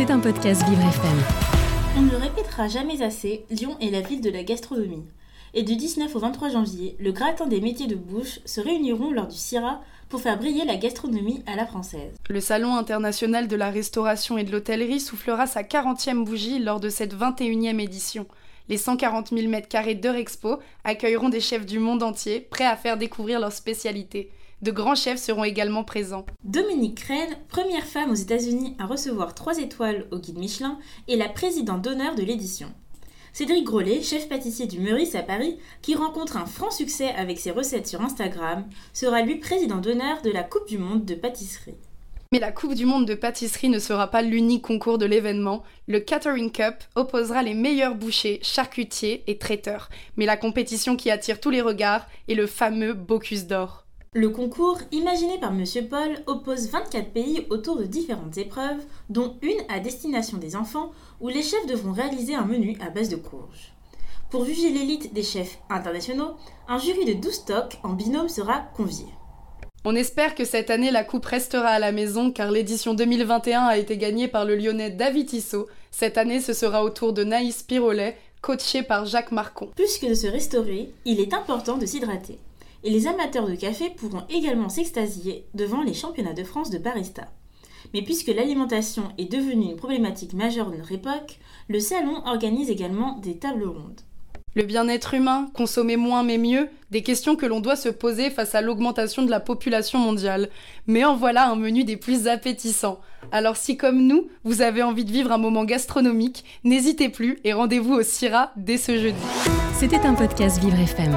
C'est un podcast Vivre FM. On ne le répétera jamais assez, Lyon est la ville de la gastronomie. Et du 19 au 23 janvier, le gratin des métiers de bouche se réuniront lors du CIRA pour faire briller la gastronomie à la française. Le Salon international de la restauration et de l'hôtellerie soufflera sa 40e bougie lors de cette 21e édition. Les 140 000 m2 d'Heure Expo accueilleront des chefs du monde entier prêts à faire découvrir leurs spécialités. De grands chefs seront également présents. Dominique Crène, première femme aux États-Unis à recevoir 3 étoiles au guide Michelin, est la présidente d'honneur de l'édition. Cédric Grolet, chef pâtissier du Meurice à Paris, qui rencontre un franc succès avec ses recettes sur Instagram, sera lui président d'honneur de la Coupe du Monde de pâtisserie. Mais la Coupe du Monde de pâtisserie ne sera pas l'unique concours de l'événement. Le Catering Cup opposera les meilleurs bouchers, charcutiers et traiteurs. Mais la compétition qui attire tous les regards est le fameux Bocuse d'or. Le concours, imaginé par Monsieur Paul, oppose 24 pays autour de différentes épreuves, dont une à destination des enfants, où les chefs devront réaliser un menu à base de courges. Pour juger l'élite des chefs internationaux, un jury de 12 stocks en binôme sera convié. On espère que cette année la coupe restera à la maison car l'édition 2021 a été gagnée par le lyonnais David Tissot. Cette année ce sera au tour de Naïs Pirolet, coaché par Jacques Marcon. Plus que de se restaurer, il est important de s'hydrater et les amateurs de café pourront également s'extasier devant les championnats de France de barista. Mais puisque l'alimentation est devenue une problématique majeure de notre époque, le salon organise également des tables rondes. Le bien-être humain, consommer moins mais mieux, des questions que l'on doit se poser face à l'augmentation de la population mondiale. Mais en voilà un menu des plus appétissants. Alors si comme nous, vous avez envie de vivre un moment gastronomique, n'hésitez plus et rendez-vous au CIRA dès ce jeudi. C'était un podcast Vivre FM.